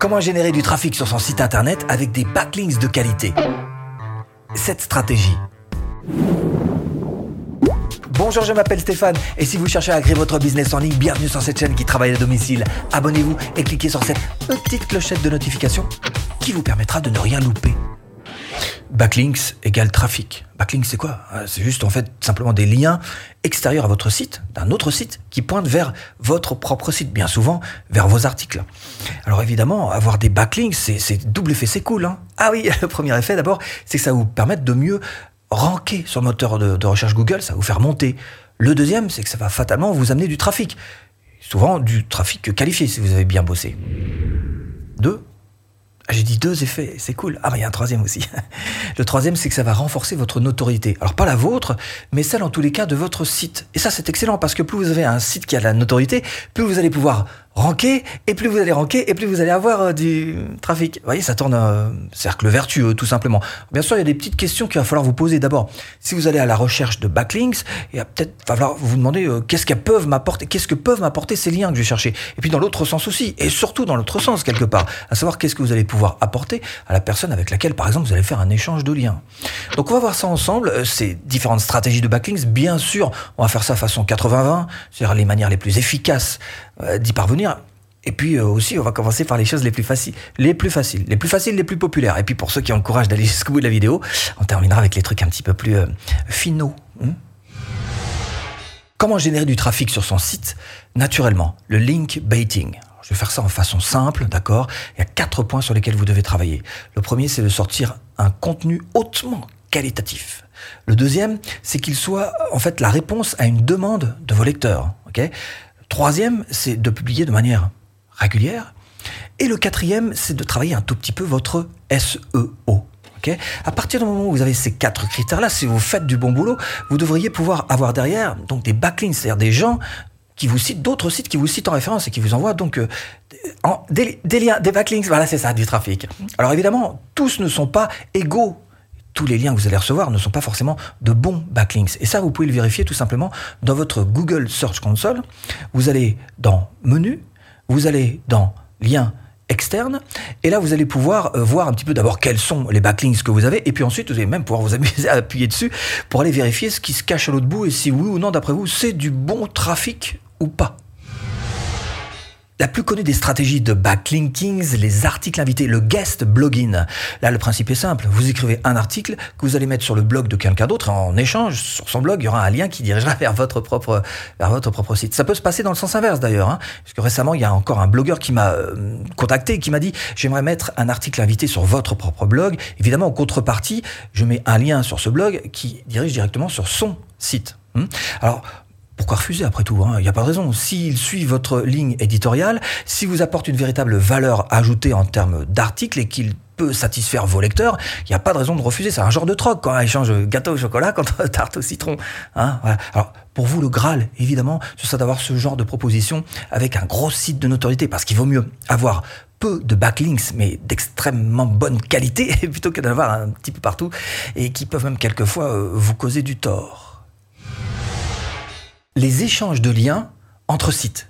Comment générer du trafic sur son site internet avec des backlinks de qualité? Cette stratégie. Bonjour, je m'appelle Stéphane et si vous cherchez à créer votre business en ligne, bienvenue sur cette chaîne qui travaille à domicile. Abonnez-vous et cliquez sur cette petite clochette de notification qui vous permettra de ne rien louper. Backlinks égale trafic. Backlinks, c'est quoi? Euh, C'est juste en fait simplement des liens extérieurs à votre site, d'un autre site, qui pointent vers votre propre site, bien souvent vers vos articles. Alors évidemment, avoir des backlinks, c'est double effet, c'est cool. Hein ah oui, le premier effet d'abord, c'est que ça vous permet de mieux ranker sur le moteur de, de recherche Google, ça va vous faire monter. Le deuxième, c'est que ça va fatalement vous amener du trafic. Souvent du trafic qualifié si vous avez bien bossé. Deux, ah, j'ai dit deux effets, c'est cool. Ah, mais il y a un troisième aussi. Le troisième, c'est que ça va renforcer votre notoriété. Alors, pas la vôtre, mais celle en tous les cas de votre site. Et ça, c'est excellent parce que plus vous avez un site qui a de la notoriété, plus vous allez pouvoir ranker, et plus vous allez ranker, et plus vous allez avoir euh, du trafic. Vous voyez, ça tourne un cercle vertueux, tout simplement. Bien sûr, il y a des petites questions qu'il va falloir vous poser. D'abord, si vous allez à la recherche de backlinks, il va peut-être falloir vous demander euh, qu'est-ce que peuvent m'apporter, qu'est-ce que peuvent m'apporter ces liens que je vais chercher. Et puis dans l'autre sens aussi, et surtout dans l'autre sens quelque part, à savoir qu'est-ce que vous allez pouvoir apporter à la personne avec laquelle, par exemple, vous allez faire un échange de liens. Donc on va voir ça ensemble, euh, ces différentes stratégies de backlinks. Bien sûr, on va faire ça façon 80-20, c'est-à-dire les manières les plus efficaces d'y parvenir et puis euh, aussi, on va commencer par les choses les plus faciles, les plus faciles, les plus faciles, les plus populaires. Et puis pour ceux qui ont le courage d'aller jusqu'au bout de la vidéo, on terminera avec les trucs un petit peu plus euh, finaux. Hein. Comment générer du trafic sur son site? Naturellement Le link baiting. Je vais faire ça en façon simple, d'accord? Il y a quatre points sur lesquels vous devez travailler. Le premier, c'est de sortir un contenu hautement qualitatif. Le deuxième, c'est qu'il soit en fait la réponse à une demande de vos lecteurs. ok? Troisième, c'est de publier de manière régulière. Et le quatrième, c'est de travailler un tout petit peu votre SEO. Okay à partir du moment où vous avez ces quatre critères-là, si vous faites du bon boulot, vous devriez pouvoir avoir derrière donc des backlinks, c'est-à-dire des gens qui vous citent, d'autres sites qui vous citent en référence et qui vous envoient euh, des, liens, des backlinks. Voilà, c'est ça, du trafic. Alors évidemment, tous ne sont pas égaux tous les liens que vous allez recevoir ne sont pas forcément de bons backlinks. Et ça, vous pouvez le vérifier tout simplement dans votre Google Search Console. Vous allez dans Menu, vous allez dans Liens externes, et là vous allez pouvoir euh, voir un petit peu d'abord quels sont les backlinks que vous avez, et puis ensuite vous allez même pouvoir vous amuser à appuyer dessus pour aller vérifier ce qui se cache à l'autre bout et si oui ou non d'après vous c'est du bon trafic ou pas. La plus connue des stratégies de backlinkings, les articles invités, le guest blogging. Là, le principe est simple. Vous écrivez un article que vous allez mettre sur le blog de quelqu'un d'autre. En échange, sur son blog, il y aura un lien qui dirigera vers votre propre, vers votre propre site. Ça peut se passer dans le sens inverse d'ailleurs. Hein, parce récemment, il y a encore un blogueur qui m'a euh, contacté et qui m'a dit j'aimerais mettre un article invité sur votre propre blog. Évidemment, en contrepartie, je mets un lien sur ce blog qui dirige directement sur son site. Hmm. Alors, pourquoi refuser après tout hein? Il n'y a pas de raison. S'il suit votre ligne éditoriale, si vous apporte une véritable valeur ajoutée en termes d'articles et qu'il peut satisfaire vos lecteurs, il n'y a pas de raison de refuser. C'est un genre de troc quand on échange gâteau au chocolat contre tarte au citron. Hein Alors pour vous, le Graal, évidemment, ce serait d'avoir ce genre de proposition avec un gros site de notoriété, parce qu'il vaut mieux avoir peu de backlinks, mais d'extrêmement bonne qualité, plutôt que d'avoir un petit peu partout, et qui peuvent même quelquefois euh, vous causer du tort les échanges de liens entre sites.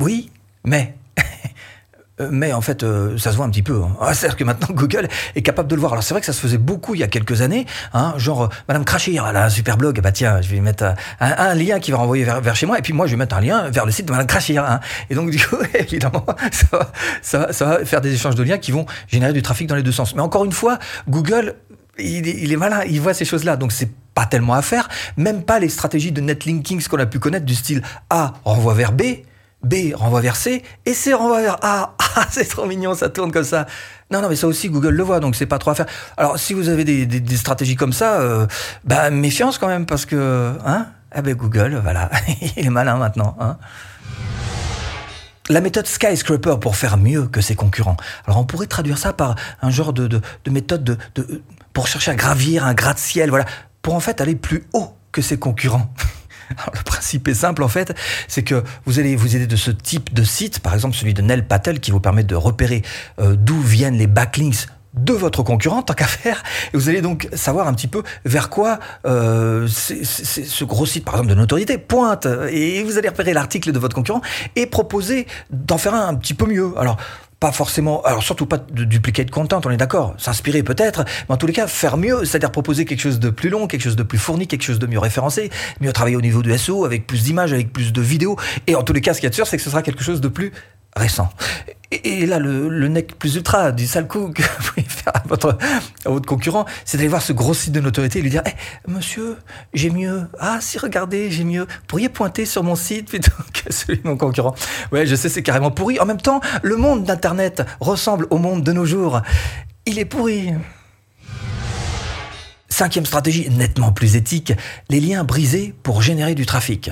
Oui, mais euh, mais en fait, euh, ça se voit un petit peu. Hein. Ah, C'est-à-dire que maintenant, Google est capable de le voir. Alors c'est vrai que ça se faisait beaucoup il y a quelques années. Hein, genre, euh, Madame Crachir, elle a un super blog. Bah tiens, je vais mettre un, lien qui va renvoyer vers, chez moi. Et puis moi, je vais mettre un lien vers le site de Madame Crachir. Hein. Et donc, du coup, évidemment, ça va, ça va faire des échanges de liens qui vont générer du trafic dans les deux sens. Mais encore une fois, Google il est, malin, il voit ces choses-là. Donc c'est tellement à faire. Même pas les stratégies de netlinking, qu'on a pu connaître du style A renvoie vers B, B renvoie vers C, et C renvoie vers A. Ah, c'est trop mignon, ça tourne comme ça. Non, non, mais ça aussi, Google le voit, donc c'est pas trop à faire. Alors, si vous avez des, stratégies comme ça, euh, bah, méfiance quand même, parce que, hein, eh ben, Google, voilà, il est malin maintenant, hein la méthode skyscraper pour faire mieux que ses concurrents. Alors on pourrait traduire ça par un genre de, de, méthode de, de, pour chercher à gravir un gratte-ciel, voilà, pour en fait aller plus haut que ses concurrents. Le principe est simple en fait, c'est que vous allez vous aider de ce type de site, par exemple celui de Nel Patel qui vous permet de repérer euh, d'où viennent les backlinks de votre concurrent, tant qu'à faire, et vous allez donc savoir un petit peu vers quoi euh, ce gros site, par exemple, de notoriété, pointe, et vous allez repérer l'article de votre concurrent et proposer d'en faire un, un petit peu mieux. Alors, pas forcément, alors surtout pas de duplicate content, on est d'accord, s'inspirer peut-être, mais en tous les cas faire mieux, c'est-à-dire proposer quelque chose de plus long, quelque chose de plus fourni, quelque chose de mieux référencé, mieux travailler au niveau du SEO, avec plus d'images, avec plus de vidéos, et en tous les cas, ce qu'il y a de sûr, c'est que ce sera quelque chose de plus récent. Et, là, le, le, nec plus ultra du sale coup que vous pouvez faire à votre, à votre concurrent, c'est d'aller voir ce gros site de notoriété et lui dire hey, eh, Monsieur, j'ai mieux. Ah, si, regardez, j'ai mieux. Pourriez pointer sur mon site plutôt que celui de mon concurrent. Ouais, je sais, c'est carrément pourri. En même temps, le monde d'Internet ressemble au monde de nos jours. Il est pourri. Cinquième stratégie, nettement plus éthique, les liens brisés pour générer du trafic.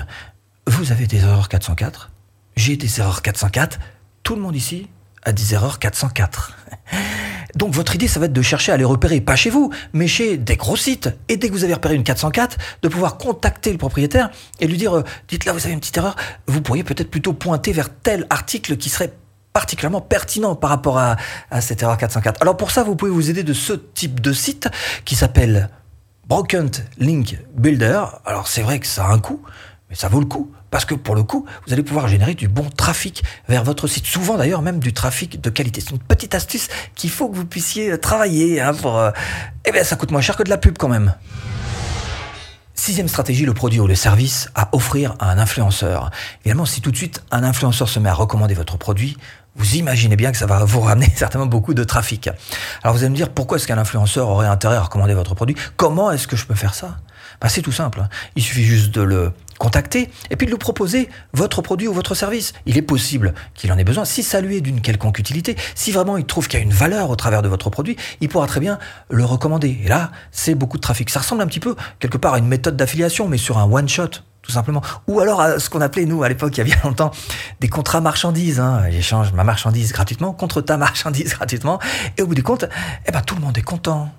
Vous avez des erreurs 404, j'ai des erreurs 404, tout le monde ici a des erreurs 404. Donc votre idée, ça va être de chercher à les repérer, pas chez vous, mais chez des gros sites. Et dès que vous avez repéré une 404, de pouvoir contacter le propriétaire et lui dire, euh, dites là, vous avez une petite erreur, vous pourriez peut-être plutôt pointer vers tel article qui serait particulièrement pertinent par rapport à, à cette erreur 404. Alors pour ça, vous pouvez vous aider de ce type de site qui s'appelle Broken Link Builder. Alors c'est vrai que ça a un coût, mais ça vaut le coup. Parce que pour le coup, vous allez pouvoir générer du bon trafic vers votre site. Souvent d'ailleurs même du trafic de qualité. C'est une petite astuce qu'il faut que vous puissiez travailler. Hein, pour, euh... Eh bien ça coûte moins cher que de la pub quand même. Sixième stratégie, le produit ou le service à offrir à un influenceur. Évidemment, si tout de suite un influenceur se met à recommander votre produit, vous imaginez bien que ça va vous ramener certainement beaucoup de trafic. Alors vous allez me dire, pourquoi est-ce qu'un influenceur aurait intérêt à recommander votre produit? Comment est-ce que je peux faire ça? Bah, C'est tout simple. Hein. Il suffit juste de le contacter et puis de lui proposer votre produit ou votre service. Il est possible qu'il en ait besoin. Si ça lui est d'une quelconque utilité, si vraiment il trouve qu'il y a une valeur au travers de votre produit, il pourra très bien le recommander. Et là, c'est beaucoup de trafic. Ça ressemble un petit peu, quelque part, à une méthode d'affiliation, mais sur un one-shot tout simplement. Ou alors à ce qu'on appelait, nous, à l'époque, il y a bien longtemps, des contrats marchandises. Hein. J'échange ma marchandise gratuitement contre ta marchandise gratuitement. Et au bout du compte, eh ben, tout le monde est content.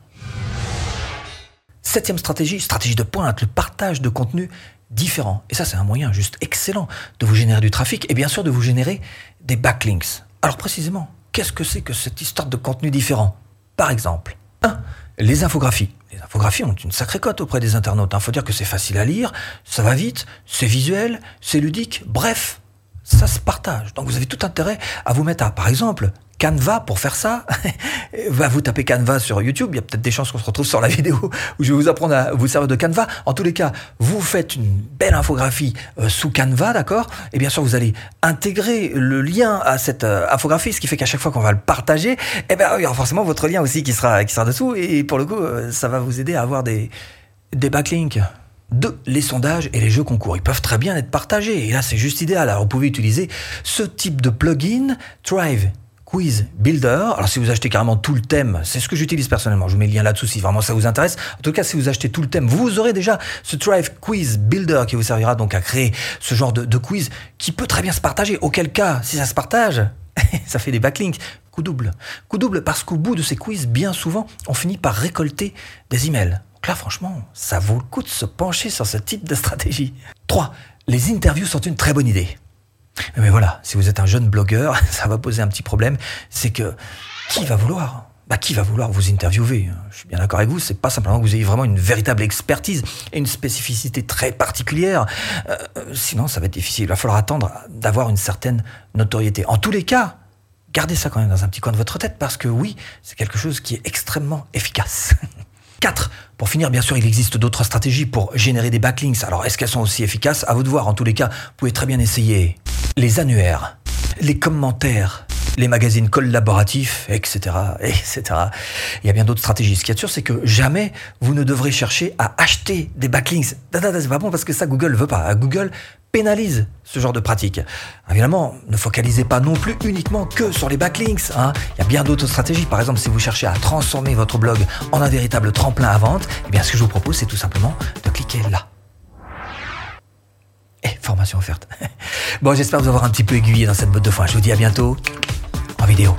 Septième stratégie, stratégie de pointe, le partage de contenu différent. Et ça, c'est un moyen juste excellent de vous générer du trafic et bien sûr de vous générer des backlinks. Alors précisément, qu'est-ce que c'est que cette histoire de contenu différent? Par exemple, 1. Les infographies. Les infographies ont une sacrée cote auprès des internautes. Il hein. faut dire que c'est facile à lire, ça va vite, c'est visuel, c'est ludique, bref, ça se partage. Donc vous avez tout intérêt à vous mettre à, par exemple, Canva pour faire ça. Va vous taper Canva sur YouTube. Il y a peut-être des chances qu'on se retrouve sur la vidéo où je vais vous apprendre à vous servir de Canva. En tous les cas, vous faites une belle infographie euh, sous Canva, d'accord? Et bien sûr, vous allez intégrer le lien à cette euh, infographie, ce qui fait qu'à chaque fois qu'on va le partager, eh bien, il y aura forcément votre lien aussi qui sera, qui dessous. Et pour le coup, euh, ça va vous aider à avoir des, des backlinks. Deux, les sondages et les jeux concours. Ils peuvent très bien être partagés. Et là, c'est juste idéal. Alors, vous pouvez utiliser ce type de plugin, Thrive Quiz Builder. Alors si vous achetez carrément tout le thème, c'est ce que j'utilise personnellement. Je vous mets le lien là-dessous si vraiment ça vous intéresse. En tout cas, si vous achetez tout le thème, vous aurez déjà ce Thrive Quiz Builder qui vous servira donc à créer ce genre de, quiz qui peut très bien se partager. Auquel cas, si ça se partage, ça fait des backlinks. Coup double. Coup double parce qu'au bout de ces quiz, bien souvent, on finit par récolter des emails. Donc là, franchement, ça vaut le coup de se pencher sur ce type de stratégie. 3. Les interviews sont une très bonne idée. Mais voilà, si vous êtes un jeune blogueur, ça va poser un petit problème, c'est que qui va vouloir bah, qui va vouloir vous interviewer? Je suis bien d'accord avec vous, c'est pas simplement que vous ayez vraiment une véritable expertise et une spécificité très particulière. Euh, sinon, ça va être difficile. Il va falloir attendre d'avoir une certaine notoriété. En tous les cas, gardez ça quand même dans un petit coin de votre tête parce que oui, c'est quelque chose qui est extrêmement efficace. 4. Pour finir, bien sûr, il existe d'autres stratégies pour générer des backlinks. Alors, est-ce qu'elles sont aussi efficaces? À vous de voir. En tous les cas, vous pouvez très bien essayer les annuaires, les commentaires, les magazines collaboratifs, etc., etc. Il y a bien d'autres stratégies. Ce qui est sûr, c'est que jamais vous ne devrez chercher à acheter des backlinks. C'est pas bon parce que ça, Google veut pas. Google pénalise ce genre de pratique. Évidemment, ne focalisez pas non plus uniquement que sur les backlinks. Hein. Il y a bien d'autres stratégies. Par exemple, si vous cherchez à transformer votre blog en un véritable tremplin à vente, eh bien, ce que je vous propose, c'est tout simplement de cliquer là. Et eh, formation offerte. bon, j'espère vous avoir un petit peu aiguillé dans cette botte de foin. Je vous dis à bientôt en vidéo.